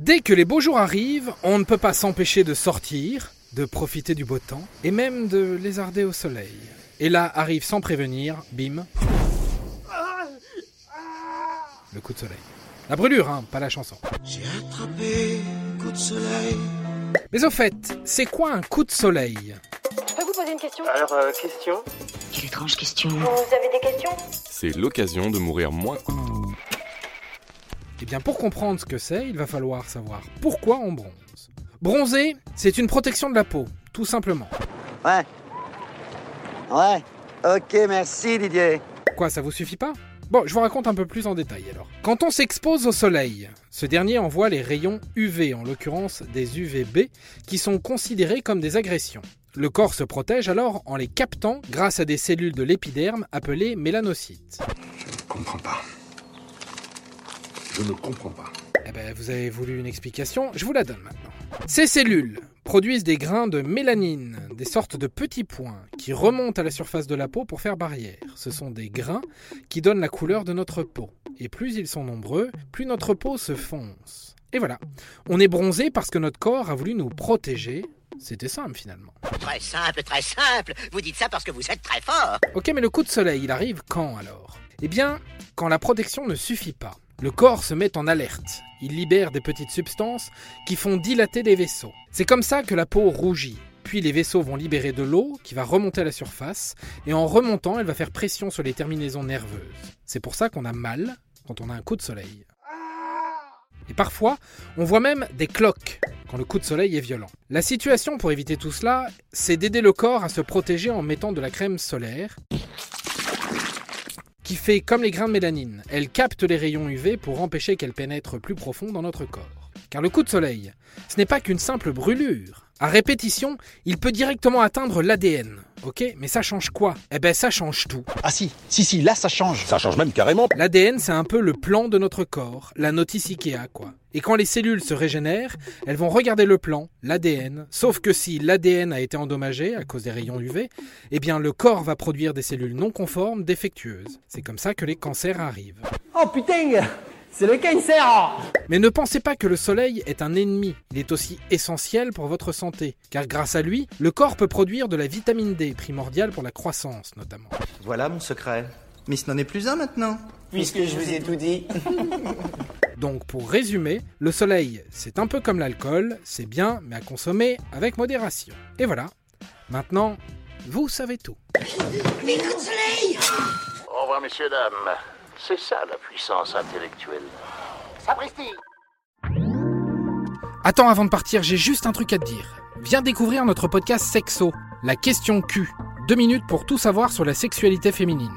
Dès que les beaux jours arrivent, on ne peut pas s'empêcher de sortir, de profiter du beau temps, et même de lézarder au soleil. Et là arrive sans prévenir, bim, le coup de soleil. La brûlure, hein, pas la chanson. J'ai attrapé un coup de soleil. Mais au fait, c'est quoi un coup de soleil? Je peux vous poser une question? Alors, euh, question? Quelle étrange question. Vous avez des questions? C'est l'occasion de mourir moins. Eh bien, pour comprendre ce que c'est, il va falloir savoir pourquoi on bronze. Bronzer, c'est une protection de la peau, tout simplement. Ouais. Ouais. Ok, merci Didier. Quoi, ça vous suffit pas? Bon, je vous raconte un peu plus en détail alors. Quand on s'expose au soleil, ce dernier envoie les rayons UV, en l'occurrence des UVB, qui sont considérés comme des agressions. Le corps se protège alors en les captant grâce à des cellules de l'épiderme appelées mélanocytes. comprends pas. Je ne comprends pas. Eh ben, vous avez voulu une explication, je vous la donne maintenant. Ces cellules produisent des grains de mélanine, des sortes de petits points qui remontent à la surface de la peau pour faire barrière. Ce sont des grains qui donnent la couleur de notre peau. Et plus ils sont nombreux, plus notre peau se fonce. Et voilà, on est bronzé parce que notre corps a voulu nous protéger. C'était simple finalement. Très simple, très simple. Vous dites ça parce que vous êtes très fort. Ok, mais le coup de soleil, il arrive quand alors? Eh bien, quand la protection ne suffit pas. Le corps se met en alerte. Il libère des petites substances qui font dilater les vaisseaux. C'est comme ça que la peau rougit. Puis les vaisseaux vont libérer de l'eau qui va remonter à la surface, et en remontant, elle va faire pression sur les terminaisons nerveuses. C'est pour ça qu'on a mal quand on a un coup de soleil. Et parfois, on voit même des cloques quand le coup de soleil est violent. La situation pour éviter tout cela, c'est d'aider le corps à se protéger en mettant de la crème solaire qui fait comme les grains de mélanine. Elle capte les rayons UV pour empêcher qu'elles pénètrent plus profond dans notre corps. Car le coup de soleil, ce n'est pas qu'une simple brûlure. À répétition, il peut directement atteindre l'ADN. Ok Mais ça change quoi? Eh ben ça change tout. Ah si, si, si, là ça change. Ça change même carrément. L'ADN, c'est un peu le plan de notre corps, la notice Ikea, quoi. Et quand les cellules se régénèrent, elles vont regarder le plan, l'ADN, sauf que si l'ADN a été endommagé à cause des rayons UV, eh bien le corps va produire des cellules non conformes défectueuses. C'est comme ça que les cancers arrivent. Oh putain C'est le cancer Mais ne pensez pas que le soleil est un ennemi, il est aussi essentiel pour votre santé, car grâce à lui, le corps peut produire de la vitamine D, primordiale pour la croissance notamment. Voilà mon secret. Mais ce n'en est plus un maintenant. Puisque je vous ai tout dit. Donc pour résumer, le soleil, c'est un peu comme l'alcool, c'est bien, mais à consommer avec modération. Et voilà, maintenant, vous savez tout. Au revoir, messieurs, dames. C'est ça la puissance intellectuelle. Sapristi Attends, avant de partir, j'ai juste un truc à te dire. Viens découvrir notre podcast Sexo, la question Q. Deux minutes pour tout savoir sur la sexualité féminine.